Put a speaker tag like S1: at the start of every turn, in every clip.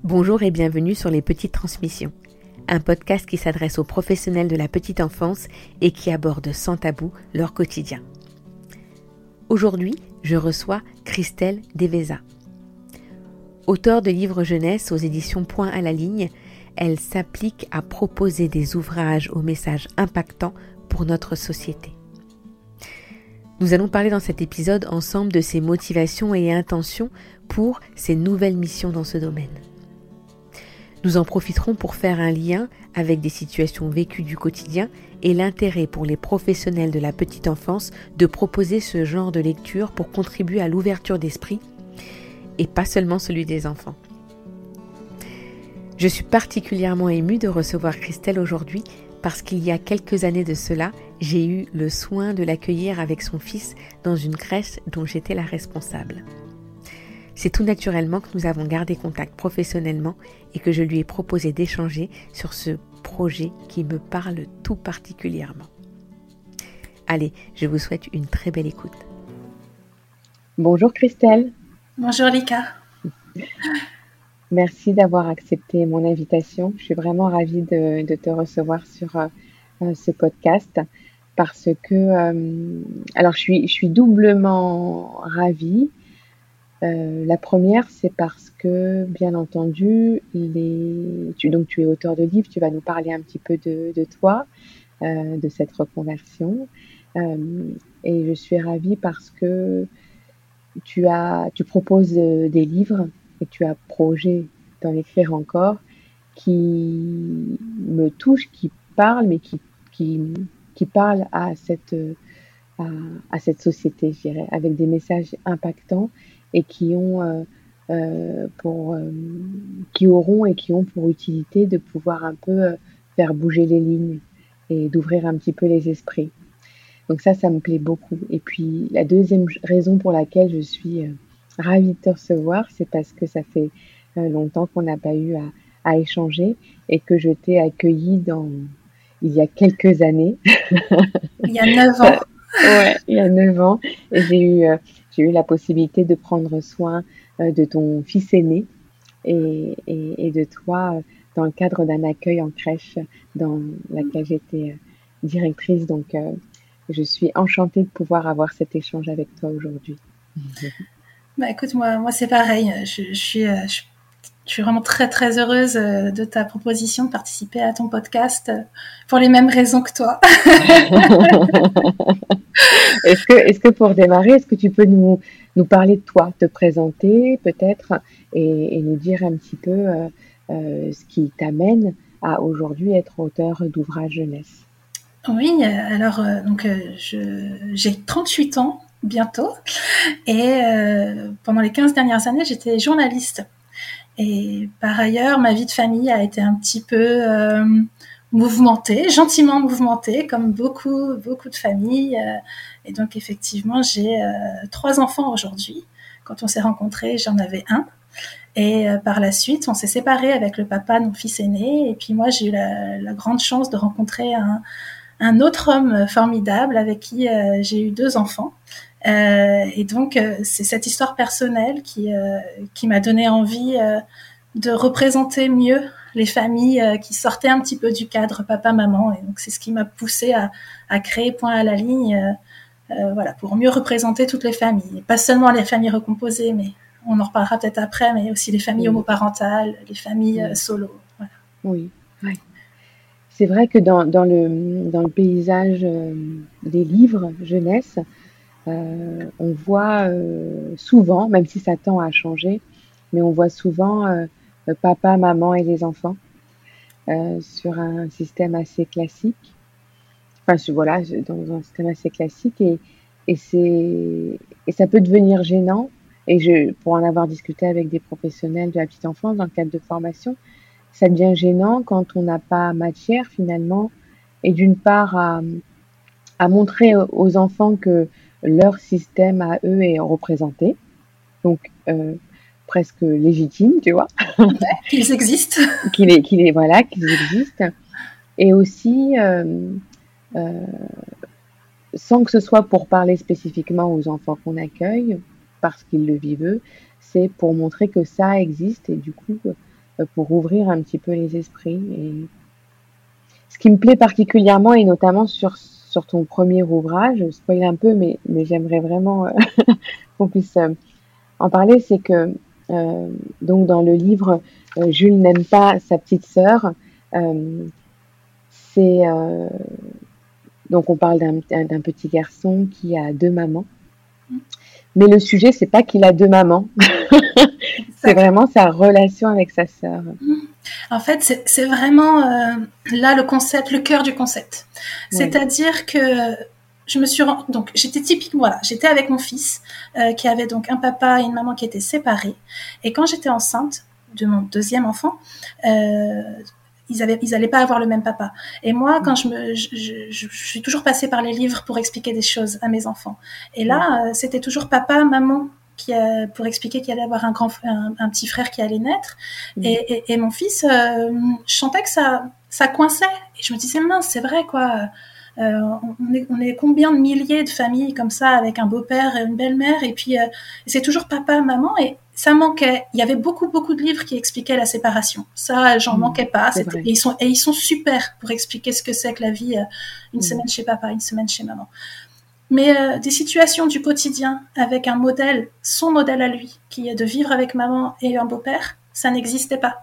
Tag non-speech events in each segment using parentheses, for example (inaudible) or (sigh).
S1: Bonjour et bienvenue sur Les Petites Transmissions, un podcast qui s'adresse aux professionnels de la petite enfance et qui aborde sans tabou leur quotidien. Aujourd'hui, je reçois Christelle Deveza. Auteure de livres jeunesse aux éditions Point à la ligne, elle s'applique à proposer des ouvrages aux messages impactants pour notre société. Nous allons parler dans cet épisode ensemble de ses motivations et intentions pour ses nouvelles missions dans ce domaine. Nous en profiterons pour faire un lien avec des situations vécues du quotidien et l'intérêt pour les professionnels de la petite enfance de proposer ce genre de lecture pour contribuer à l'ouverture d'esprit et pas seulement celui des enfants. Je suis particulièrement émue de recevoir Christelle aujourd'hui parce qu'il y a quelques années de cela, j'ai eu le soin de l'accueillir avec son fils dans une crèche dont j'étais la responsable. C'est tout naturellement que nous avons gardé contact professionnellement et que je lui ai proposé d'échanger sur ce projet qui me parle tout particulièrement. Allez, je vous souhaite une très belle écoute.
S2: Bonjour Christelle.
S3: Bonjour Lika.
S2: Merci d'avoir accepté mon invitation. Je suis vraiment ravie de, te recevoir sur euh, ce podcast parce que, euh, alors je suis, je suis doublement ravie euh, la première, c'est parce que, bien entendu, tu, donc tu es auteur de livre, tu vas nous parler un petit peu de, toi, euh, de cette reconversion. Euh, et je suis ravie parce que tu, as, tu proposes des livres et tu as projet d'en écrire encore qui me touchent, qui parlent, mais qui, qui, qui parlent à cette, à, à cette société, je dirais, avec des messages impactants et qui ont euh, euh, pour euh, qui auront et qui ont pour utilité de pouvoir un peu faire bouger les lignes et d'ouvrir un petit peu les esprits. Donc ça, ça me plaît beaucoup. Et puis la deuxième raison pour laquelle je suis ravie de te recevoir, c'est parce que ça fait longtemps qu'on n'a pas eu à, à, échanger et que je t'ai accueilli dans il y a quelques années.
S3: Il y a neuf ans. (laughs)
S2: ouais, il y a neuf ans. Et j'ai eu j'ai eu la possibilité de prendre soin euh, de ton fils aîné et, de toi euh, dans le cadre d'un accueil en crèche dans laquelle j'étais euh, directrice. Donc, je suis enchantée de pouvoir avoir cet échange avec toi aujourd'hui.
S3: Bah écoute, moi, moi c'est pareil. Je, suis, je suis vraiment très très heureuse euh, de ta proposition de participer à ton podcast euh, pour les mêmes raisons que toi. (laughs)
S2: est-ce que, est que pour démarrer, est-ce que tu peux nous, nous parler de toi, te présenter peut-être et, nous dire un petit peu euh, ce qui t'amène à aujourd'hui être auteur d'ouvrages jeunesse?
S3: Oui, alors donc j'ai 38 ans bientôt et pendant les 15 dernières années j'étais journaliste et par ailleurs, ma vie de famille a été un petit peu euh, mouvementée, gentiment mouvementée, comme beaucoup, beaucoup de familles. Euh, et donc, effectivement, j'ai euh, trois enfants aujourd'hui. Quand on s'est rencontrés, j'en avais un. Et par la suite, on s'est séparés avec le papa mon fils aîné. Et puis moi, j'ai eu la, la, grande chance de rencontrer un, un autre homme formidable avec qui j'ai eu deux enfants. Euh, et donc, euh, c'est cette histoire personnelle qui, euh, qui m'a donné envie de représenter mieux les familles qui sortaient un petit peu du cadre papa-maman. Et donc, c'est ce qui m'a poussé à, à, créer Point à la ligne, voilà, pour mieux représenter toutes les familles. pas seulement les familles recomposées, mais on en reparlera peut-être après, mais aussi les familles homoparentales, les familles solo. Voilà.
S2: Oui, oui. C'est vrai que dans, dans, le, dans le paysage des livres jeunesse, euh, on voit euh, souvent, même si ça tend à changer, mais on voit souvent euh, papa, maman et les enfants sur un système assez classique. Enfin, voilà, dans un système assez classique et, ça peut devenir gênant. Et je, pour en avoir discuté avec des professionnels de la petite enfance dans le cadre de formation, ça devient gênant quand on n'a pas matière finalement, et d'une part à montrer aux enfants que leur système à eux est représenté. Donc, euh, presque légitime, tu vois. (laughs)
S3: qu'ils existent. (laughs)
S2: qu'il est, qu'il est, voilà, qu'ils existent. Et aussi, euh, euh, sans que ce soit pour parler spécifiquement aux enfants qu'on accueille, parce qu'ils le vivent eux, c'est pour montrer que ça existe et du coup, pour ouvrir un petit peu les esprits. Et ce qui me plaît particulièrement, et notamment sur, sur ton premier ouvrage, je spoil un peu, mais, mais j'aimerais vraiment (laughs) qu'on puisse en parler, c'est que donc dans le livre Jules n'aime pas sa petite sœur, c'est donc on parle d'un petit garçon qui a deux mamans. Mais le sujet, c'est pas qu'il a deux mamans. (laughs) c'est vraiment sa relation avec sa sœur.
S3: En fait, c'est vraiment euh, là le concept, le cœur du concept. C'est-à-dire que je me suis donc j'étais typique voilà j'étais avec mon fils euh, qui avait donc un papa et une maman qui étaient séparés et quand j'étais enceinte de mon deuxième enfant euh, ils avaient, ils allaient pas avoir le même papa. Et moi, quand je me, je, je, suis toujours passée par les livres pour expliquer des choses à mes enfants. Et là, euh, c'était toujours papa, maman qui a, pour expliquer qu'il allait avoir un grand, un, petit frère qui allait naître. Et, et, mon fils, euh, je sentais que ça, ça coinçait. Et je me disais mince, c'est vrai quoi. Euh, on, est, on, est, combien de milliers de familles comme ça avec un beau-père et une belle-mère? Et puis c'est toujours papa, maman et ça manquait. Il y avait beaucoup, beaucoup de livres qui expliquaient la séparation. Ça, j'en mmh, manquais pas. Et ils sont, et ils sont super pour expliquer ce que c'est que la vie, euh, une mmh. semaine chez papa, une semaine chez maman. Mais euh, des situations du quotidien avec un modèle, son modèle à lui, qui est de vivre avec maman et un beau-père, ça n'existait pas.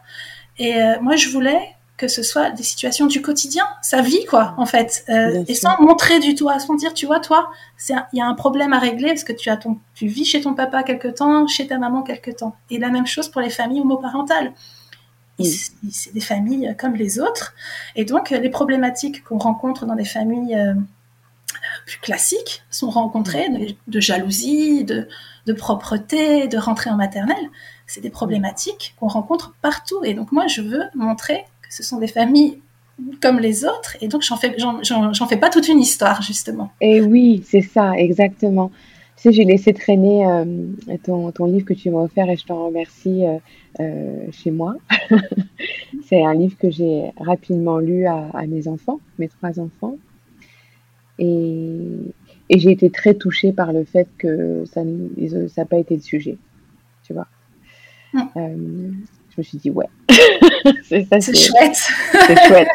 S3: Et euh, moi, je voulais que ce soit des situations du quotidien, sa vie, quoi, en fait. Euh, et sans montrer du tout, à se dire, tu vois, toi, il y a un problème à régler parce que tu, as ton, tu vis chez ton papa quelque temps, chez ta maman quelque temps. Et la même chose pour les familles homoparentales. C'est des familles comme les autres. Et donc, les problématiques qu'on rencontre dans des familles classiques sont rencontrées de, jalousie, de, de propreté, de rentrée en maternelle. C'est des problématiques qu'on rencontre partout. Et donc, moi, je veux montrer ce sont des familles comme les autres, et donc j'en fais, j'en, fais pas toute une histoire, justement.
S2: Et oui, c'est ça, exactement. Tu sais, j'ai laissé traîner euh, ton, ton, livre que tu m'as offert et je t'en remercie euh, euh, chez moi. (laughs) c'est un livre que j'ai rapidement lu à, mes enfants, mes trois enfants. Et, et, j'ai été très touchée par le fait que ça n'a pas été le sujet, tu vois. Mm je me suis dit, ouais. (laughs) (laughs)
S3: c'est chouette.
S2: C'est chouette.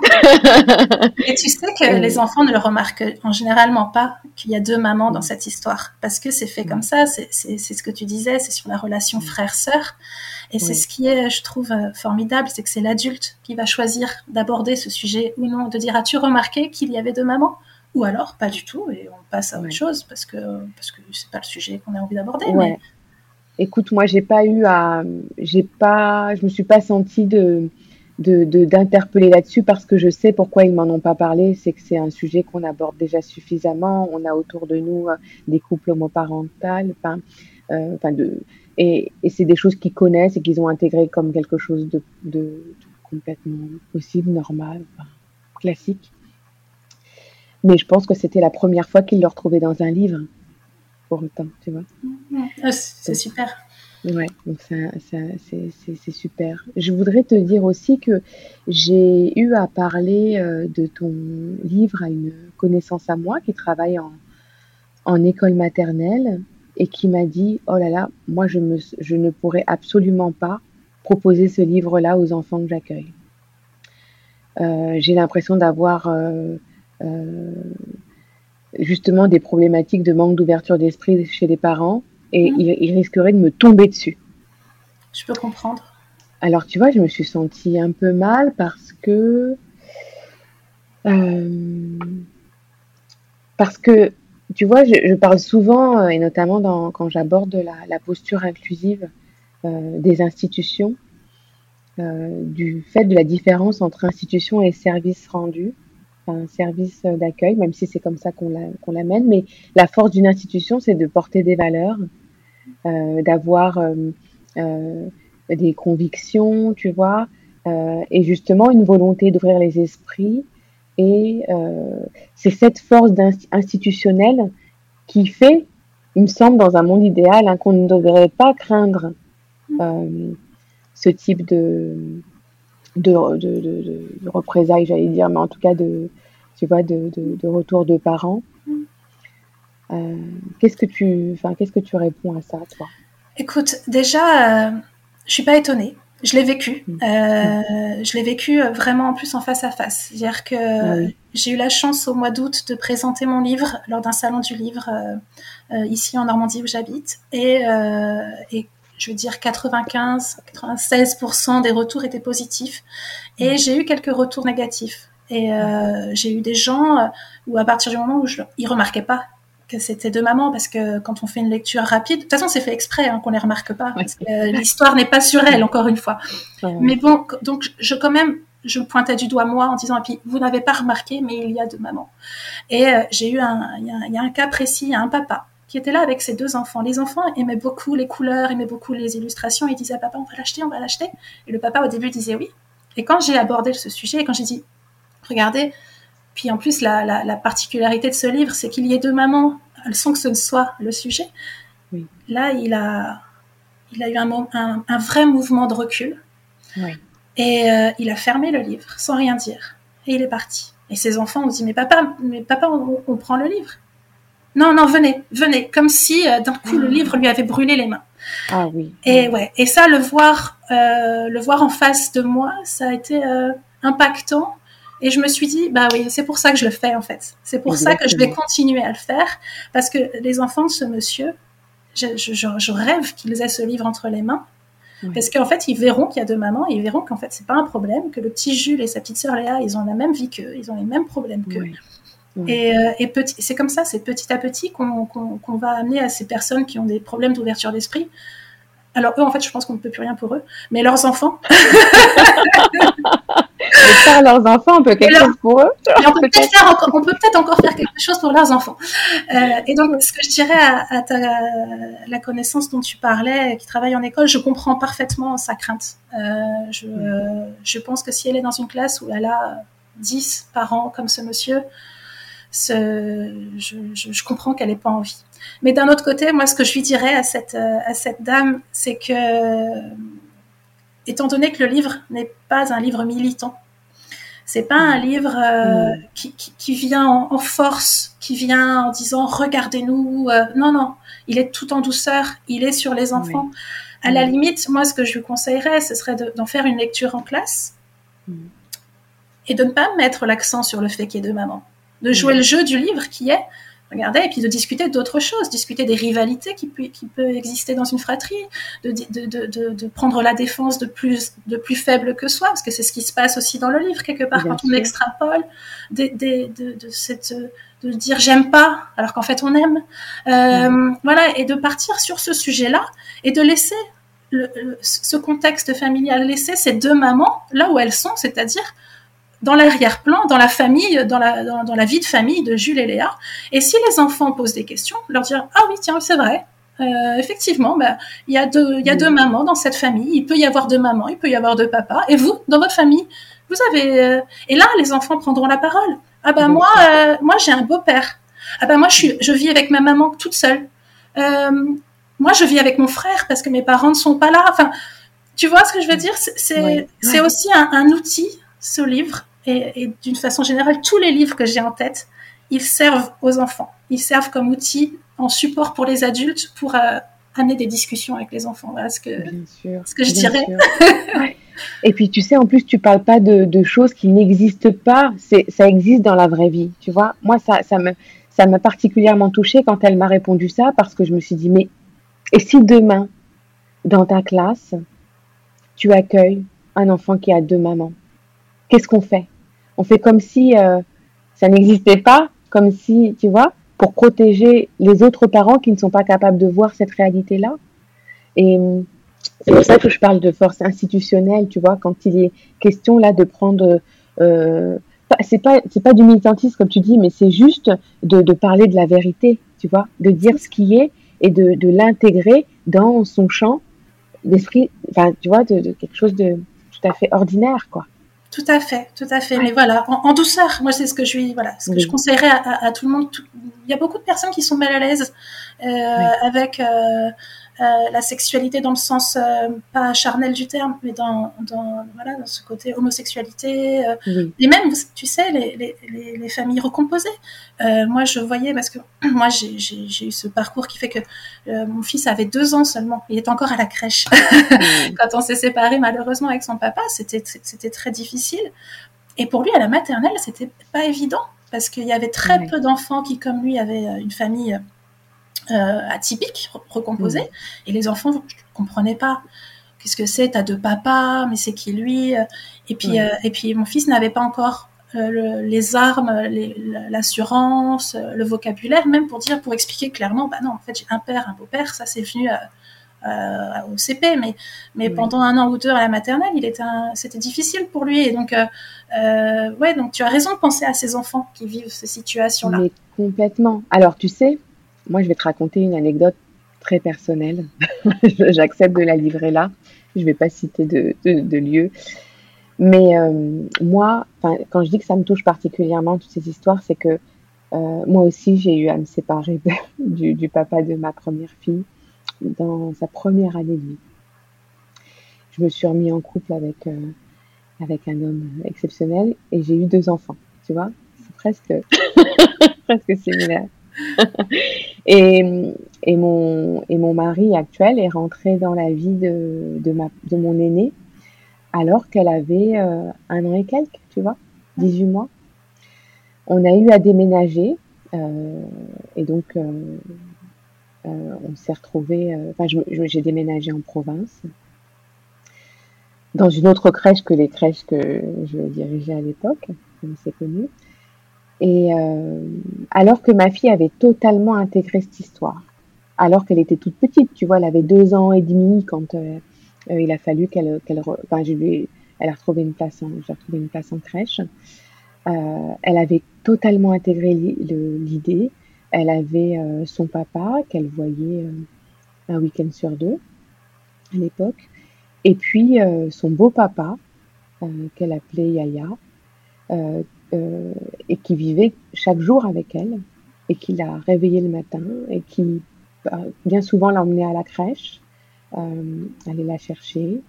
S2: (laughs)
S3: Et tu sais que les enfants ne le remarquent en généralement pas qu'il y a deux mamans dans cette histoire. Parce que c'est fait comme ça, c'est ce que tu disais, c'est sur la relation frère-sœur. Et c'est ce qui est, je trouve, euh, formidable, c'est que c'est l'adulte qui va choisir d'aborder ce sujet ou non, de dire, as-tu remarqué qu'il y avait deux mamans? Ou alors pas du tout et on passe à autre chose parce que parce que c'est pas le sujet qu'on a envie d'aborder mais
S2: Écoute, moi, j'ai pas eu à, j'ai pas, je me suis pas sentie de, d'interpeller là-dessus parce que je sais pourquoi ils m'en ont pas parlé. C'est que c'est un sujet qu'on aborde déjà suffisamment. On a autour de nous euh, des couples homoparentales, enfin, euh, enfin de, et, et c'est des choses qu'ils connaissent et qu'ils ont intégré comme quelque chose de, de, complètement possible, normal, classique. Mais je pense que c'était la première fois qu'ils le retrouvaient dans un livre pour autant, tu vois.
S3: C'est super.
S2: Ouais, donc c'est super. Je voudrais te dire aussi que j'ai eu à parler euh, de ton livre à une connaissance à moi qui travaille en, en école maternelle et qui m'a dit Oh là là, moi je, me, je ne pourrais absolument pas proposer ce livre-là aux enfants que j'accueille. Euh, j'ai l'impression d'avoir euh, justement des problématiques de manque d'ouverture d'esprit chez les parents et mmh. il, risquerait de me tomber dessus.
S3: Je peux comprendre.
S2: Alors tu vois, je me suis sentie un peu mal parce que euh, parce que tu vois, je, parle souvent euh, et notamment dans, quand j'aborde la, posture inclusive euh, des institutions, du fait de la différence entre institution et service rendu un service d'accueil, même si c'est comme ça qu'on l'amène. Mais la force d'une institution, c'est de porter des valeurs, euh, d'avoir euh, euh, des convictions, tu vois, et justement une volonté d'ouvrir les esprits. Et c'est cette force institutionnelle qui fait, il me semble, dans un monde idéal, hein, qu'on ne devrait pas craindre ce type de, de, de, représailles, j'allais dire, mais en tout cas de, tu vois, de, retour de parents. Euh, qu'est-ce que tu, enfin, qu'est-ce que tu réponds à ça, toi?
S3: Écoute, déjà, je euh, je suis pas étonnée. Je l'ai vécu. Mm. Euh, je l'ai vécu vraiment en plus en face à face. C'est-à-dire que ah j'ai eu la chance au mois d'août de présenter mon livre lors d'un salon du livre ici en Normandie où j'habite. Et, et je veux dire 95, 96% des retours étaient positifs. Et mm. j'ai eu quelques retours négatifs. Et euh, j'ai eu des gens euh, où à partir du moment où je, ils remarquaient pas que c'était de maman parce que quand on fait une lecture rapide, de toute façon c'est fait exprès hein, qu'on les remarque pas parce que euh, l'histoire n'est pas sur elle encore une fois. Mais bon, donc je quand même je pointais du doigt moi en disant et puis vous n'avez pas remarqué mais il y a de maman. Et j'ai eu un il y, y, a un cas précis, il y a un papa qui était là avec ses deux enfants. Les enfants aimaient beaucoup les couleurs, aimaient beaucoup les illustrations. Ils disaient papa on va l'acheter, on va l'acheter. Et le papa au début disait oui. Et quand j'ai abordé ce sujet et quand j'ai dit regardez. Puis en plus, la, particularité de ce livre, c'est qu'il y ait deux mamans, sans que ce ne soit le sujet. Là, il a, il a eu un, un, vrai mouvement de recul. Et euh, il a fermé le livre sans rien dire. Et il est parti. Et ses enfants ont dit, mais papa, mais papa, on, prend le livre. Non, non, venez, venez. Comme si euh, d'un coup le ah. livre lui avait brûlé les mains.
S2: Ah oui.
S3: Et ouais. Et ça, le voir, euh, le voir en face de moi, ça a été impactant et je me suis dit, bah oui, c'est pour ça que je le fais en fait. C'est pour ça que je vais continuer à le faire parce que les enfants de ce monsieur, je, rêve qu'ils aient ce livre entre les mains. Parce qu'en fait, ils verront qu'il y a deux mamans et ils verront qu'en fait, c'est pas un problème, que le petit Jules et sa petite sœur Léa, ils ont la même vie qu'eux, ils ont les mêmes problèmes qu'eux. Et, euh, et c'est comme ça, c'est petit à petit qu'on va amener à ces personnes qui ont des problèmes d'ouverture d'esprit alors eux, en fait, je pense qu'on ne peut plus rien pour eux, mais leurs enfants. (laughs)
S2: mais leurs enfants, on peut quelque chose pour eux.
S3: on peut peut-être encore, peut encore, faire quelque chose pour leurs enfants. Euh, et donc, ce que je dirais à, ta, la connaissance dont tu parlais, qui travaille en école, je comprends parfaitement sa crainte. Euh, je, je pense que si elle est dans une classe où elle a 10 parents comme ce monsieur, je, comprends qu'elle n'ait pas envie. Mais d'un autre côté, moi, ce que je lui dirais à cette, euh, à cette dame, c'est que, étant donné que le livre n'est pas un livre militant, c'est pas un livre euh, mm. qui, vient en, force, qui vient en disant regardez-nous. Euh, non, non, il est tout en douceur, il est sur les enfants. À la limite, moi, ce que je lui conseillerais, ce serait d'en faire une lecture en classe mm. et de ne pas mettre l'accent sur le fait qu'il y ait deux mamans de jouer le jeu du livre qui est, regardez, et puis de discuter d'autres choses, discuter des rivalités qui, qui peuvent exister dans une fratrie, de, de, prendre la défense de plus, de plus faible que soi, parce que c'est ce qui se passe aussi dans le livre, quelque part, quand on extrapole, de, cette, de dire j'aime pas, alors qu'en fait on aime. Euh, voilà, et de partir sur ce sujet-là et de laisser ce contexte familial, laisser ces deux mamans là où elles sont, c'est-à-dire dans l'arrière-plan, dans la famille, dans la, dans, la vie de famille de Jules et Léa. Et si les enfants posent des questions, leur dire ah oui tiens c'est vrai, euh, effectivement, bah, il y a deux, y a deux mamans dans cette famille. Il peut y avoir deux mamans, il peut y avoir deux papas. Et vous, dans votre famille, vous avez. Euh, et là, les enfants prendront la parole. Ah ben moi, euh, moi j'ai un beau-père. Ah ben moi je suis, je vis avec ma maman toute seule. moi je vis avec mon frère parce que mes parents ne sont pas là. Enfin, tu vois ce que je veux dire? C'est, aussi un, un outil, ce livre, et, d'une façon générale, tous les livres que j'ai en tête, ils servent aux enfants. Ils servent comme outil en support pour les adultes pour euh, amener des discussions avec les enfants. Voilà ce que, ce que je dirais. (laughs)
S2: Et puis, tu sais, en plus, tu parles pas de, choses qui n'existent pas. C'est, ça existe dans la vraie vie. Tu vois, moi, ça, ça me, ça m'a particulièrement touchée quand elle m'a répondu ça parce que je me suis dit, mais et si demain, dans ta classe, tu accueilles un enfant qui a deux mamans, qu'est-ce qu'on fait? On fait comme si euh, ça n'existait pas, comme si, tu vois, pour protéger les autres parents qui ne sont pas capables de voir cette réalité-là. Et hum, c'est pour ça que je parle de force institutionnelle, tu vois, quand il est question là de prendre, euh, c'est pas c'est pas du militantisme comme tu dis, mais c'est juste de, parler de la vérité, tu vois, de dire ce qui est et de, de l'intégrer dans son champ d'esprit, enfin, tu vois, de, de quelque chose de tout à fait ordinaire, quoi.
S3: Tout à fait, tout à fait. Mais voilà, en, douceur. Moi, c'est ce que je lui, voilà, ce que je conseillerais à, tout le monde. il y a beaucoup de personnes qui sont mal à l'aise euh, avec euh, la sexualité dans le sens pas charnel du terme, mais dans, dans, voilà, dans ce côté homosexualité. Et même, tu sais, les, les, les, familles recomposées. moi, je voyais, parce que (clears throat) moi, j'ai eu ce parcours qui fait que mon fils avait deux ans seulement. Il est encore à la crèche. (laughs) Quand on s'est séparés, malheureusement, avec son papa, c'était très difficile. Et pour lui, à la maternelle, c'était pas évident parce qu'il y avait très peu d'enfants qui, comme lui, avaient euh, une famille euh, atypique, recomposée. Mm. Et les enfants ne comprenaient pas. Qu'est-ce que c'est? T'as deux papas, mais c'est qui lui? Et puis, euh, et puis mon fils n'avait pas encore les armes, l'assurance, le vocabulaire, même pour dire, pour expliquer clairement, bah non, en fait, j'ai un père, un beau-père, ça c'est venu euh, au CP, mais, mais pendant un an ou deux à la maternelle, il était c'était difficile pour lui. Et donc, euh, euh, ouais, donc tu as raison de penser à ces enfants qui vivent ces situations-là.
S2: Complètement. Alors, tu sais, moi, je vais te raconter une anecdote très personnelle. (laughs) J'accepte de la livrer là. Je ne vais pas citer de, lieu. Mais moi, quand je dis que ça me touche particulièrement, toutes ces histoires, c'est que moi aussi, j'ai eu à me séparer (laughs) du, du, papa de ma première fille dans sa première année de vie. Je me suis remis en couple avec, euh, avec un homme exceptionnel et j'ai eu deux enfants, tu vois. C'est presque, (laughs) presque similaire. (laughs) et, et, mon, et mon mari actuel est rentré dans la vie de, de, ma, de mon aîné alors qu'elle avait euh, un an et quelques, tu vois, 18 mois. On a eu à déménager euh, et donc euh, on s'est retrouvé, euh, enfin, j'ai déménagé en province, dans une autre crèche que les crèches que je dirigeais à l'époque, on s'est connus. Et euh, alors que ma fille avait totalement intégré cette histoire, alors qu'elle était toute petite, tu vois, elle avait deux ans et demi quand il a fallu qu'elle, qu'elle, enfin, je lui, elle a retrouvé une place en, j'ai retrouvé une place en crèche. elle avait totalement intégré l'idée. Elle avait euh, son papa qu'elle voyait euh, un week-end sur deux à l'époque, et puis euh, son beau-papa qu'elle appelait Yaya, et qui vivait chaque jour avec elle, et qui l'a réveillée le matin, et qui bien souvent l'emmenait à la crèche, allait la chercher,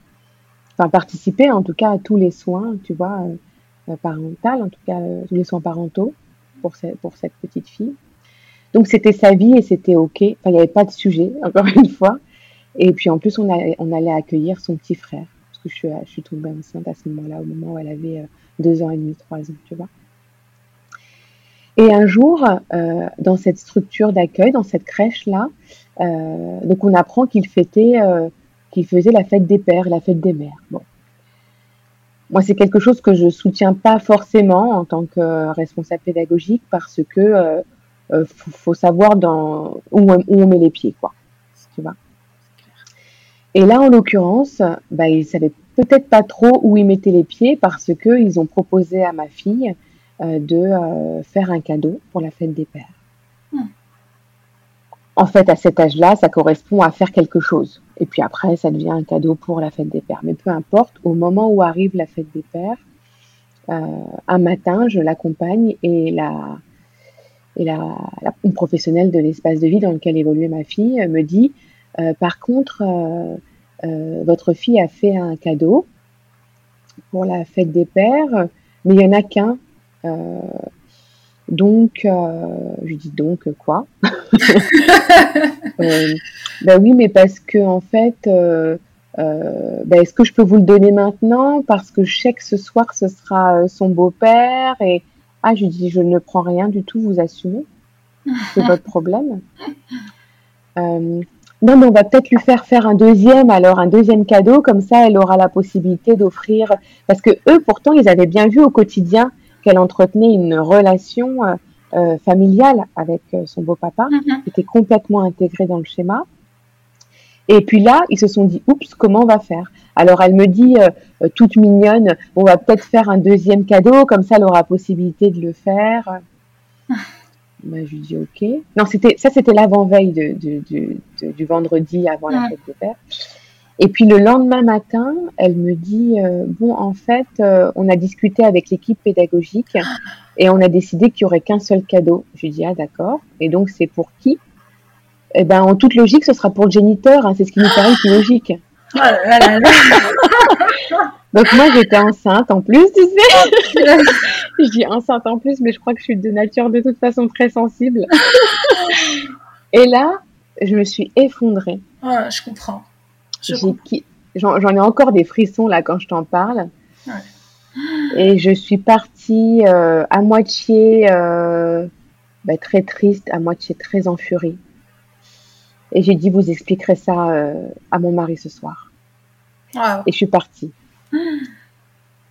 S2: enfin participer en tout cas à tous les soins, tu vois, parentaux, en tout cas tous les soins parentaux pour, cette petite fille. Donc c'était sa vie et c'était OK. Enfin, il n'y avait pas de sujet, (laughs) encore une fois. Et puis en plus, on, allait accueillir son petit frère. Parce que je suis, je suis tombée enceinte à ce moment-là, au moment où elle avait euh, deux ans et demi, trois ans, tu vois. Et un jour, euh, dans cette structure d'accueil, dans cette crèche-là, euh, donc on apprend qu'il fêtait, qu'il faisait la fête des pères, la fête des mères. Bon. Moi, c'est quelque chose que je soutiens pas forcément en tant que responsable pédagogique parce que euh, faut, savoir dans, où, on met les pieds, quoi. Tu vois. Et là, en l'occurrence, bah, ils savaient peut-être pas trop où ils mettaient les pieds parce que ils ont proposé à ma fille euh, de euh, faire un cadeau pour la fête des pères. Hmm. En fait, à cet âge-là, ça correspond à faire quelque chose. Et puis après, ça devient un cadeau pour la fête des pères. Mais peu importe, au moment où arrive la fête des pères, un matin, je l'accompagne et la, et la, une professionnelle de l'espace de vie dans lequel évoluait ma fille me dit euh, par contre, euh, euh, votre fille a fait un cadeau pour la fête des pères, mais il n'y en a qu'un. donc, je dis donc quoi (laughs) Ben oui, mais parce que en fait, ben est-ce que je peux vous le donner maintenant? Parce que je sais que ce soir ce sera son beau-père et ah, je dis, je ne prends rien du tout, vous assumez. C'est votre problème. (laughs) Euh, non, mais on va peut-être lui faire faire un deuxième, alors un deuxième cadeau, comme ça, elle aura la possibilité d'offrir. Parce que eux, pourtant, ils avaient bien vu au quotidien qu'elle entretenait une relation euh, euh, familiale avec son beau-papa, mm-hmm. qui était complètement intégré dans le schéma. Et puis là, ils se sont dit, oups, comment on va faire? Alors elle me dit, euh, euh, toute mignonne, on va peut-être faire un deuxième cadeau, comme ça elle aura possibilité de le faire. (laughs) Bah, je lui dis, ok. Non, c'était ça, c'était l'avant-veille de, du vendredi avant la fête des pères. Et puis le lendemain matin, elle me dit, euh, bon, en fait, on a discuté avec l'équipe pédagogique (gasps) et on a décidé qu'il y aurait qu'un seul cadeau. Je lui dis, ah d'accord. Et donc c'est pour qui? Eh ben, en toute logique, ce sera pour le géniteur. Hein, c'est ce qui nous paraît plus logique. Oh (laughs) Donc moi, j'étais enceinte en plus, tu sais. (laughs) je dis enceinte en plus, mais je crois que je suis de nature de toute façon très sensible. (laughs) Et là, je me suis effondrée.
S3: je comprends.
S2: J'en ai encore des frissons là quand je t'en parle. Et je suis partie euh, à moitié euh, bah, très triste, à moitié très en furie. Et j'ai dit, vous expliquerez ça euh, à mon mari ce soir. Et je suis partie. (gasps)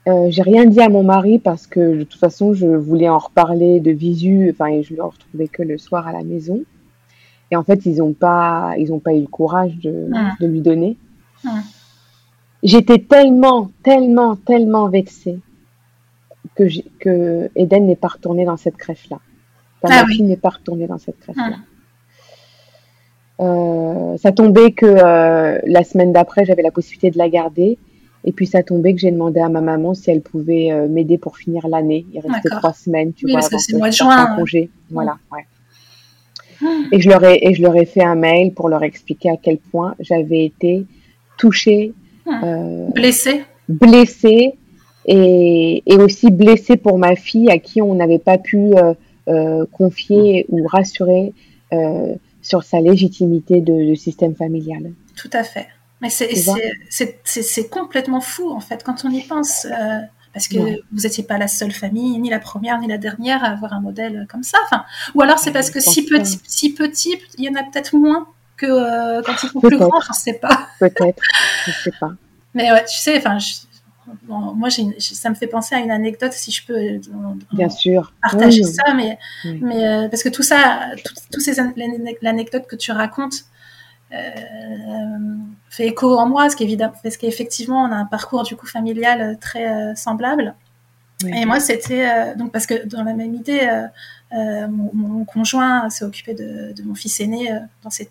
S2: Euh, j'ai rien dit à mon mari parce que de toute façon, je voulais en reparler de visu. Enfin, je ne le retrouvais que le soir à la maison. Et en fait, ils n'ont pas, ils ont pas eu le courage de, de lui donner. J'étais tellement, tellement, tellement vexée que, que Eden n'est pas retourné dans cette crèche-là. Ah, fille n'est pas retournée dans cette crèche-là. Euh, ça tombait que euh, la semaine d'après, j'avais la possibilité de la garder. Et puis ça tombait que j'ai demandé à ma maman si elle pouvait euh, m'aider pour finir l'année. Il restait trois semaines, tu vois,
S3: parce que c'est mois de juin.
S2: congé. Voilà, ouais. Et je, leur ai, et je leur ai fait un mail pour leur expliquer à quel point j'avais été touchée.
S3: blessée.
S2: Blessée. Et, et, aussi blessée pour ma fille à qui on n'avait pas pu confier ou rassurer sur sa légitimité de, système familial.
S3: Tout à fait. Mais c'est complètement fou, en fait, quand on y pense. Euh, parce que vous n'étiez pas la seule famille, ni la première, ni la dernière à avoir un modèle comme ça. Enfin, ou alors c'est parce que si petit, si petit, il y en a peut-être moins que euh, quand ils sont plus grands, je ne sais pas.
S2: Peut-être, je ne sais pas.
S3: Mais ouais, tu sais, enfin, moi, ça me fait penser à une anecdote, si je peux euh,
S2: Bien sûr.
S3: partager ça, mais, mais euh, parce que tout ça, toutes ces l'anecdote que tu racontes euh, fait écho en moi, parce qu'effectivement, on a un parcours du coup familial très semblable. Et moi, c'était donc parce que dans la même idée, mon, conjoint s'est occupé de, mon fils aîné dans ces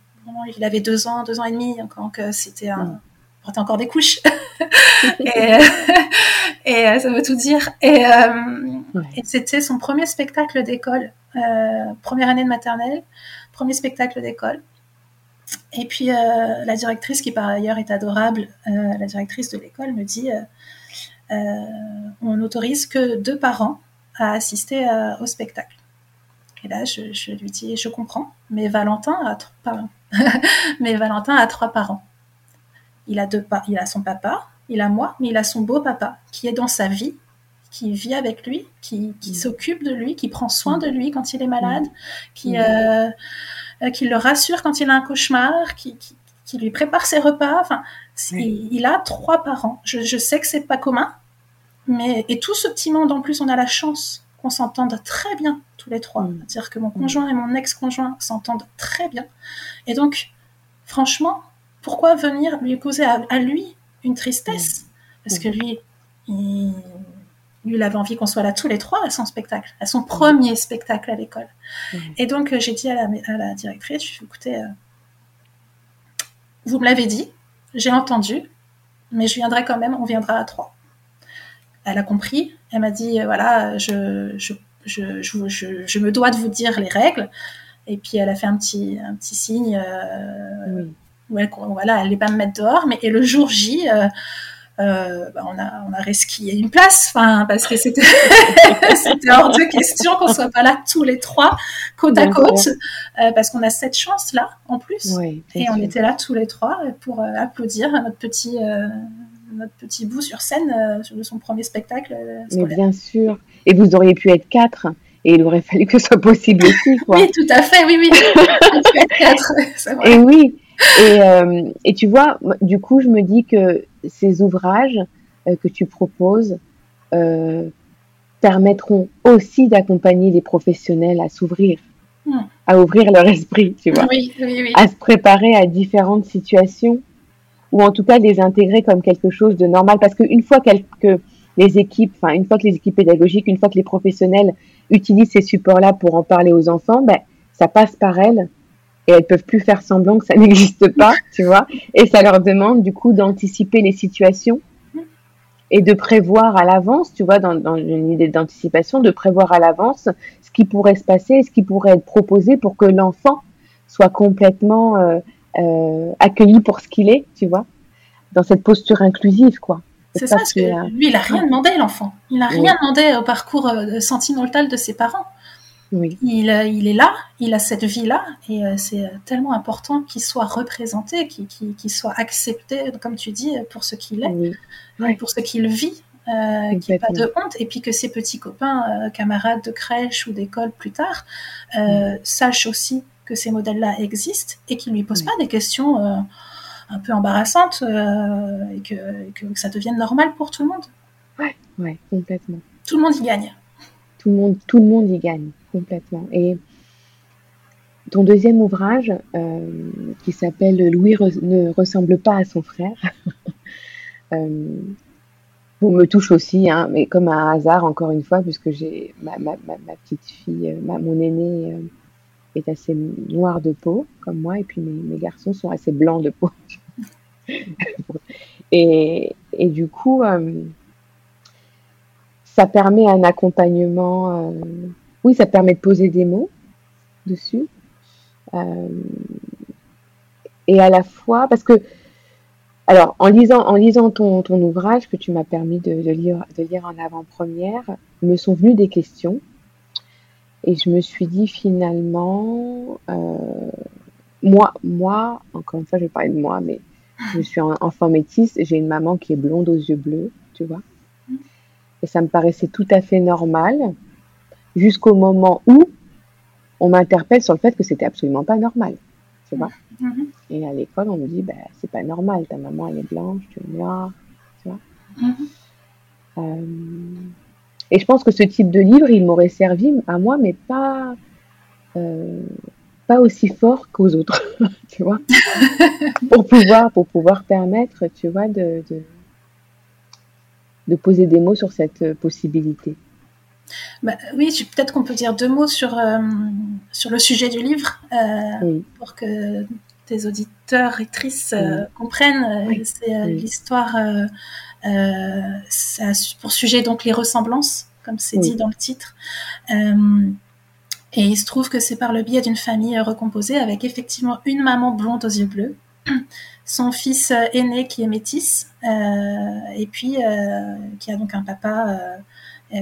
S3: il avait deux ans, deux ans et demi, donc c'était un portait encore des couches. (laughs) (laughs) et, et, euh, ça veut tout dire. Et, euh, et c'était son premier spectacle d'école, euh, première année de maternelle, premier spectacle d'école. Et puis la directrice, qui par ailleurs est adorable, la directrice de l'école me dit on n'autorise que deux parents à assister au spectacle. Et là, je, je, lui dis je comprends, mais Valentin a trois, (laughs) mais Valentin a trois parents. Il a, deux il a son papa, il a moi, mais il a son beau papa qui est dans sa vie, qui vit avec lui, qui, qui mm. s'occupe de lui, qui prend soin de lui quand il est malade, qui, mm. euh, euh, qui le rassure quand il a un cauchemar, qui, qui, qui lui prépare ses repas. Enfin, il, a trois parents. Je, je sais que c'est pas commun, mais et tout ce petit monde en plus, on a la chance qu'on s'entende très bien tous les trois. Mm. C'est-à-dire que mon conjoint et mon ex-conjoint s'entendent très bien. Et donc, franchement, pourquoi venir lui causer à, lui une tristesse Parce que lui, il, lui, avait envie qu'on soit là tous les trois à son spectacle, à son premier spectacle à l'école. Et donc, euh, j'ai dit à la, directrice, je écoutez, euh, vous me l'avez dit, j'ai entendu, mais je viendrai quand même, on viendra à trois. Elle a compris, elle m'a dit, euh, voilà, je, je, je, je, me dois de vous dire les règles. Et puis elle a fait un petit, un petit signe voilà, elle allait pas me mettre dehors, mais et le jour J, euh, euh, bah, on a on a resquillé une place, enfin parce que c'était (laughs) c'était hors de question qu'on soit pas là tous les trois côte à côte, euh, parce qu'on a cette chance là en plus, et on était là tous les trois pour applaudir notre petit notre petit bout sur scène de son premier spectacle.
S2: mais bien sûr, et vous auriez pu être quatre. Et il aurait fallu que ce soit possible aussi, quoi.
S3: Oui, tout à fait, oui, oui. (laughs)
S2: être (laughs) et oui, et, euh, et, tu vois, du coup, je me dis que ces ouvrages euh, que tu proposes euh, permettront aussi d'accompagner les professionnels à s'ouvrir, hmm. à ouvrir leur esprit, tu vois,
S3: oui, oui, oui.
S2: à se préparer à différentes situations, ou en tout cas les intégrer comme quelque chose de normal, parce qu'une fois que les équipes, enfin une fois que les équipes pédagogiques, une fois que les professionnels utilisent ces supports-là pour en parler aux enfants, ben ça passe par elles et elles peuvent plus faire semblant que ça (laughs) n'existe pas, tu vois. Et ça leur demande du coup d'anticiper les situations et de prévoir à l'avance, tu vois, dans, dans une idée d'anticipation, de prévoir à l'avance ce qui pourrait se passer, ce qui pourrait être proposé pour que l'enfant soit complètement accueilli pour ce qu'il est, tu vois, dans cette posture inclusive, quoi.
S3: C'est ça, parce que lui, il a rien demandé, l'enfant. Il n'a rien demandé au parcours sentimental de ses parents. Oui. Il, il, est là, il a cette vie-là, et c'est tellement important qu'il soit représenté, qu'il soit accepté, comme tu dis, pour ce qu'il est, pour ce qu'il vit euh, qu'il n'y ait pas de honte, et puis que ses petits copains, euh, camarades de crèche ou d'école plus tard, euh, sachent aussi que ces modèles-là existent et qu'ils ne lui posent pas des questions euh, un peu embarrassantes euh, et que, que, ça devienne normal pour tout le monde.
S2: Ouais, ouais, complètement.
S3: Tout le monde y gagne.
S2: Tout le monde, tout le monde y gagne, complètement. Et ton deuxième ouvrage, qui s'appelle Louis ne ressemble pas à son frère, (laughs) me touche aussi, hein, mais comme un hasard, encore une fois, puisque j'ai ma, petite fille, euh, mon aîné euh, est assez noir de peau, comme moi, et puis mes, garçons sont assez blancs de peau. (laughs) et, du coup, euh, ça permet un accompagnement. Oui, ça permet de poser des mots dessus. et à la fois, parce que alors, en lisant, ton, ouvrage que tu m'as permis de, lire, de lire en avant-première, me sont venues des questions. Et je me suis dit finalement, euh, moi, moi, encore une fois, je vais parler de moi, mais je suis un enfant métisse, j'ai une maman qui est blonde aux yeux bleus, tu vois. Et ça me paraissait tout à fait normal, jusqu'au moment où on m'interpelle sur le fait que c'était absolument pas normal, tu vois. Mhm. Et à l'école, on me dit, bah, c'est pas normal, ta maman, elle est blanche, tu es noir, tu vois. Mhm. Euh, et je pense que ce type de livre, il m'aurait servi à moi, mais pas, euh, pas aussi fort qu'aux autres, (laughs) tu vois, (laughs) pour pouvoir, pour pouvoir permettre, tu vois, de, de, de poser des mots sur cette possibilité.
S3: Bah, oui, peut-être qu'on peut dire deux mots sur, euh, sur le sujet du livre euh, pour que tes auditeurs et euh, comprennent. C'est l'histoire, pour sujet donc les ressemblances, comme c'est dit dans le titre. et il se trouve que c'est par le biais d'une famille recomposée avec effectivement une maman blonde aux yeux bleus, (clears throat) son fils aîné qui est métis, et puis qui a donc un papa euh,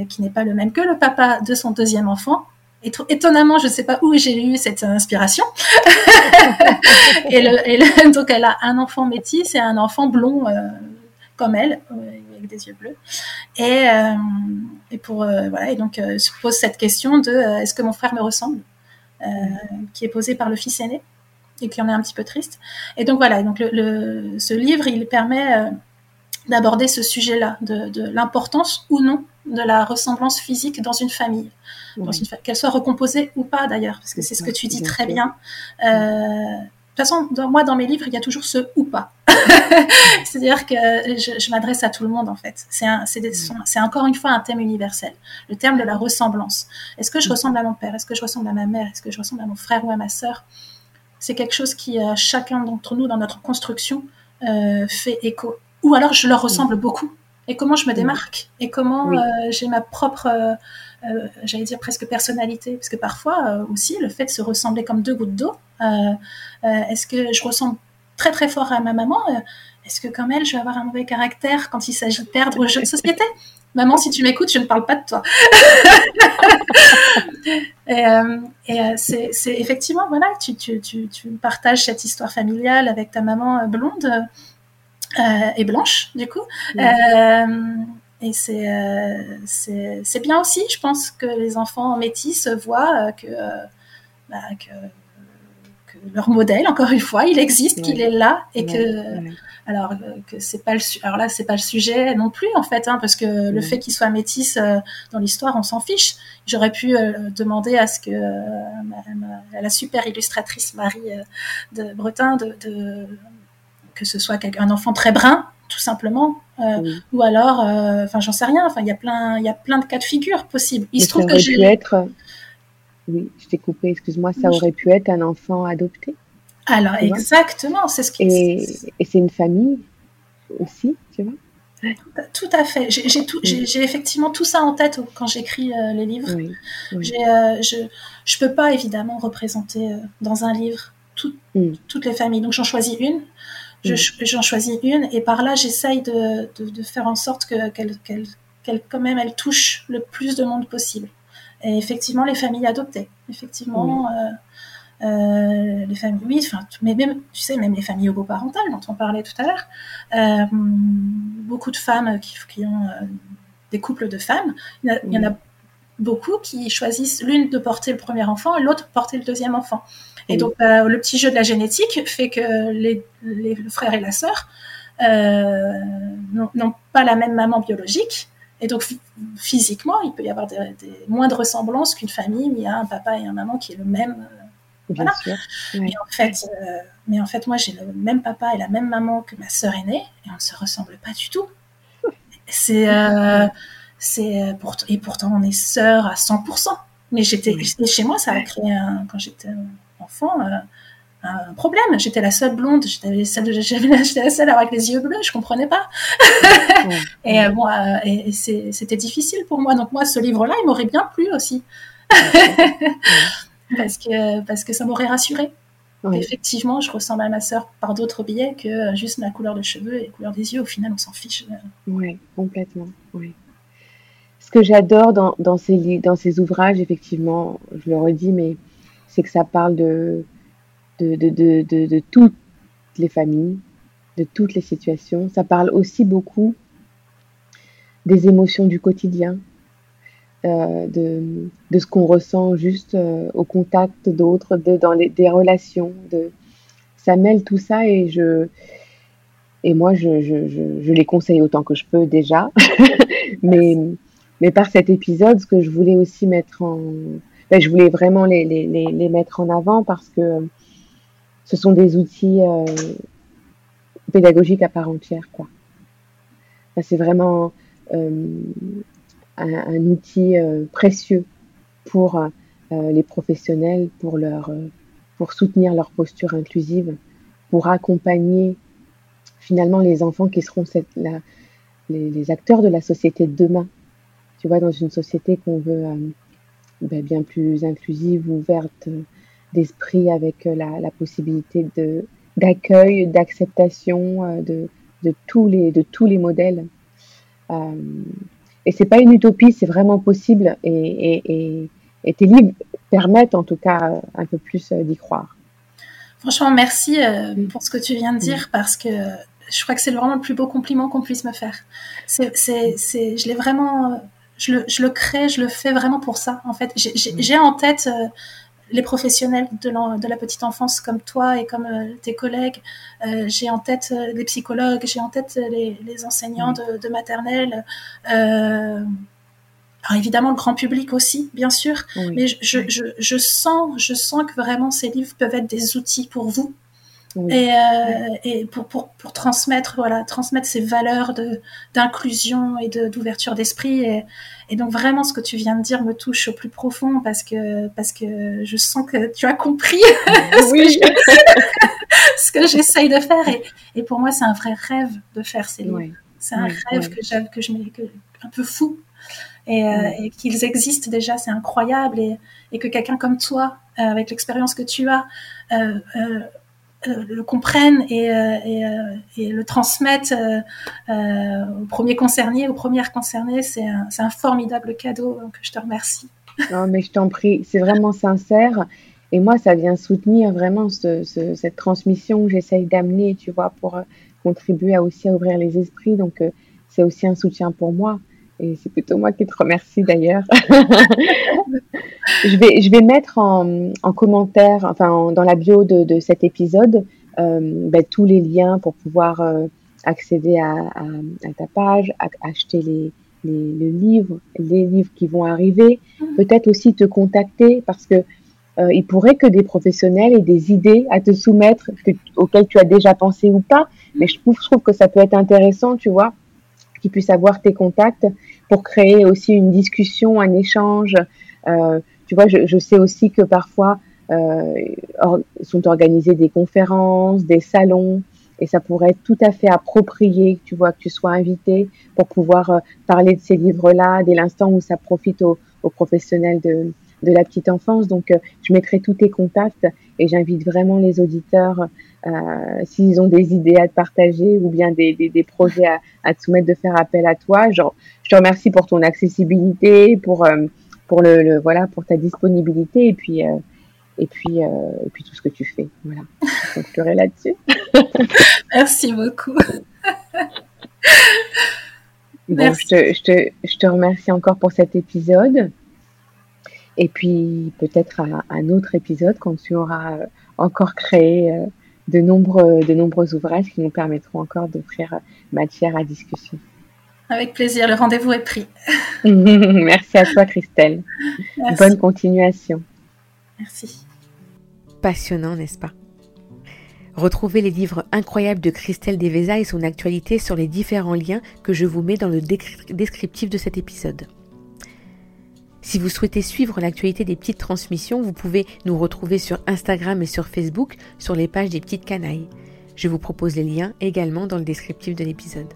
S3: qui n'est pas le même que le papa de son deuxième enfant. Et étonnamment, je ne sais pas où j'ai eu cette inspiration. (laughs) et, (laughs) donc, elle a un enfant métis et un enfant blond euh, comme elle, euh, avec des yeux bleus. Et, pour voilà, et donc se pose cette question de est-ce que mon frère me ressemble, qui est posée par le fils aîné et qui en est un petit peu triste. Et donc voilà, donc ce livre, il permet d'aborder ce sujet-là, de, l'importance ou non de la ressemblance physique dans une famille, qu'elle soit recomposée ou pas d'ailleurs, parce que c'est ce que tu dis très bien. Euh, de toute façon, moi, dans mes livres, il y a toujours ce ou pas. (laughs) C'est-à-dire que je, m'adresse à tout le monde, en fait. C'est encore une fois un thème universel, le terme de la ressemblance. Est-ce que je ressemble à mon père? Est-ce que je ressemble à ma mère? Est-ce que je ressemble à mon frère ou à ma sœur? C'est quelque chose qui, euh, chacun d'entre nous, dans notre construction, euh, fait écho ou alors je leur ressemble beaucoup. Et comment je me démarque Et comment euh, j'ai ma propre, euh, euh, j'allais dire presque personnalité Parce que parfois aussi, le fait de se ressembler comme deux gouttes d'eau, est-ce que je ressemble très très fort à ma maman Est-ce que comme elle, je vais avoir un mauvais caractère quand il s'agit de perdre au jeu de société? Maman, si tu m'écoutes, je ne parle pas de toi. (laughs) et, c'est effectivement, voilà, tu, tu, tu, tu, partages cette histoire familiale avec ta maman blonde. Euh, et blanche, du coup. Euh, et euh, c'est c'est bien aussi, je pense, que les enfants métis voient que, bah, que, que, leur modèle, encore une fois, il existe, qu'il est là, et que alors que c'est pas le alors là c'est pas le sujet non plus en fait, hein, parce que le fait qu'il soit métis dans l'histoire, on s'en fiche. J'aurais pu demander à ce que la super illustratrice Marie de Bretin de, de que ce soit un enfant très brun, tout simplement, euh, ou alors, euh, enfin, j'en sais rien. Enfin, il y a plein, il y a plein de cas de figure possibles.
S2: Il se trouve que j'ai. être. Oui, je t'ai coupé. Excuse-moi. Ça aurait pu être un enfant adopté.
S3: Alors exactement, c'est ce qui.
S2: Et, et c'est une famille aussi, tu vois?
S3: Tout à fait. J'ai effectivement tout ça en tête quand j'écris euh, les livres. je ne peux pas évidemment représenter dans un livre mm. toutes les familles. Donc j'en choisis une. Mm. J'en choisis une et par là j'essaye de, de, faire en sorte que qu'elle qu'elle quand même elle touche le plus de monde possible. Et effectivement les familles adoptées. Effectivement. Euh, euh, les familles, oui, enfin, mais même, tu sais, même les familles homoparentales dont on parlait tout à l'heure, euh, beaucoup de femmes qui, qui ont des couples de femmes, il y, en a beaucoup qui choisissent l'une de porter le premier enfant et l'autre porter le deuxième enfant. Et donc, le petit jeu de la génétique fait que les, le frère et la sœur n'ont pas la même maman biologique. Et donc, physiquement, il peut y avoir des, des, moins de ressemblances qu'une famille où il y a un papa et un maman qui est le même voilà. Mais, en fait, euh, mais en fait, moi, j'ai le même papa et la même maman que ma sœur aînée, et on ne se ressemble pas du tout. C'est, euh, c'est euh, pour, et pourtant, on est sœurs à 100%. Mais j'étais, chez moi, ça a créé, un, quand j'étais enfant, un problème. J'étais la seule blonde, j'étais la seule, (laughs) avec les yeux bleus, je comprenais pas. (laughs) et bon, et c'était difficile pour moi. Donc moi, ce livre-là, il m'aurait bien plu aussi (laughs) parce que, parce que ça m'aurait rassuré. Effectivement, je ressemble à ma sœur par d'autres biais que juste ma couleur de cheveux et la couleur des yeux. Au final, on s'en fiche.
S2: Oui, complètement. Oui. Ce que j'adore dans, dans, ces, dans ces ouvrages, effectivement, je le redis, mais c'est que ça parle de, de, de, de, toutes les familles, de toutes les situations. Ça parle aussi beaucoup des émotions du quotidien, euh, de, ce qu'on ressent juste euh, au contact d'autres, dans les, des relations. De, ça mêle tout ça et je et moi je, je, je, je les conseille autant que je peux déjà. (laughs) mais, mais par cet épisode, ce que je voulais aussi mettre en ben, je voulais vraiment les, les, les, mettre en avant parce que ce sont des outils euh, pédagogiques à part entière. Quoi. c'est vraiment euh, un, outil euh, précieux pour euh, les professionnels, pour, leur, euh, pour soutenir leur posture inclusive, pour accompagner finalement les enfants qui seront cette, la, les, acteurs de la société de demain. Tu vois, dans une société qu'on veut ben, bien plus inclusive, ouverte d'esprit, avec la, la possibilité de d'accueil, d'acceptation de, de, tous les, de tous les modèles. Euh, et c'est pas une utopie, c'est vraiment possible. Et, et, et, tes livres permettent en tout cas un peu plus euh, d'y croire.
S3: Franchement, merci euh, pour ce que tu viens de dire parce que je crois que c'est vraiment le plus beau compliment qu'on puisse me faire. C'est, c'est, c'est, je l'ai vraiment, je le, je le crée, je le fais vraiment pour ça. En fait, j'ai, en tête euh, les professionnels de, de, la petite enfance comme toi et comme euh, tes collègues. Euh, j'ai en tête les psychologues, j'ai en tête les, les enseignants de, de, maternelle. alors évidemment le grand public aussi, bien sûr. Mais je, je, je, sens, je sens que vraiment ces livres peuvent être des outils pour vous et, euh, et pour, pour, pour, transmettre voilà transmettre ces valeurs de d'inclusion et de d'ouverture d'esprit. Et, et, donc vraiment ce que tu viens de dire me touche au plus profond parce que parce que je sens que tu as compris (laughs) oui. (laughs) ce que j'essaye de faire. Et, et, pour moi c'est un vrai rêve de faire ces livres. C'est un rêve que j'avais que je que, un peu fou. Et, euh, et qu'ils existent déjà c'est incroyable. Et, et que quelqu'un comme toi euh, avec l'expérience que tu as euh, le comprennent et, euh, euh, le transmettent aux premiers concernés, aux premières concernées. C'est un, formidable cadeau, donc je te remercie.
S2: Non, mais je t'en prie, c'est vraiment sincère. Et moi, ça vient soutenir vraiment ce, ce, cette transmission que j'essaye d'amener, tu vois, pour contribuer à aussi à ouvrir les esprits. Donc, c'est aussi un soutien pour moi. Et c'est plutôt moi qui te remercie d'ailleurs. (laughs) je, vais, je vais mettre en, en commentaire, enfin dans la bio de, de cet épisode, euh, ben, tous les liens pour pouvoir euh, accéder à, à, à, ta page, à, acheter les, les, le livre, les livres qui vont arriver, mm. peut-être aussi te contacter parce que euh, il pourrait que des professionnels aient des idées à te soumettre que, auxquelles tu as déjà pensé ou pas, mais je trouve, je trouve que ça peut être intéressant, tu vois, qu'ils puissent avoir tes contacts pour créer aussi une discussion, un échange. Euh, tu vois, je, je, sais aussi que parfois euh, or, sont organisées des conférences, des salons, et ça pourrait être tout à fait approprié, tu vois, que tu sois invité pour pouvoir euh, parler de ces livres-là dès l'instant où ça profite aux, aux professionnels de, de la petite enfance. Donc, je mettrai tous tes contacts et j'invite vraiment les auditeurs, s'ils ont des idées à te partager ou bien des, des, projets à, à, te soumettre, de faire appel à toi. Genre, je te remercie pour ton accessibilité, pour, pour le, voilà, pour ta disponibilité et puis et puis, et puis tout ce que tu fais. Voilà, je conclurai là-dessus. (laughs)
S3: Merci beaucoup. (laughs)
S2: je, te, je, te, je, te, remercie encore pour cet épisode. Et puis peut-être à, un autre épisode quand tu auras euh, encore créé euh, de nombreux, de nombreux ouvrages qui nous permettront encore d'offrir euh, matière à discussion.
S3: Avec plaisir, le rendez-vous est pris. (laughs)
S2: Merci à toi Christelle. Bonne continuation.
S3: Merci.
S1: Passionnant, n'est-ce pas? Retrouvez les livres incroyables de Christelle Devesa et son actualité sur les différents liens que je vous mets dans le descriptif de cet épisode. Si vous souhaitez suivre l'actualité des petites transmissions, vous pouvez nous retrouver sur Instagram et sur Facebook sur les pages des petites canailles. Je vous propose les liens également dans le descriptif de l'épisode.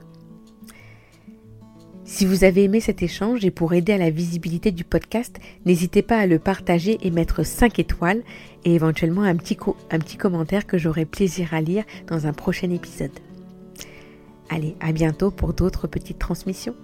S1: Si vous avez aimé cet échange et pour aider à la visibilité du podcast, n'hésitez pas à le partager et mettre 5 étoiles et éventuellement un petit, un petit commentaire que j'aurai plaisir à lire dans un prochain épisode. Allez, à bientôt pour d'autres petites transmissions.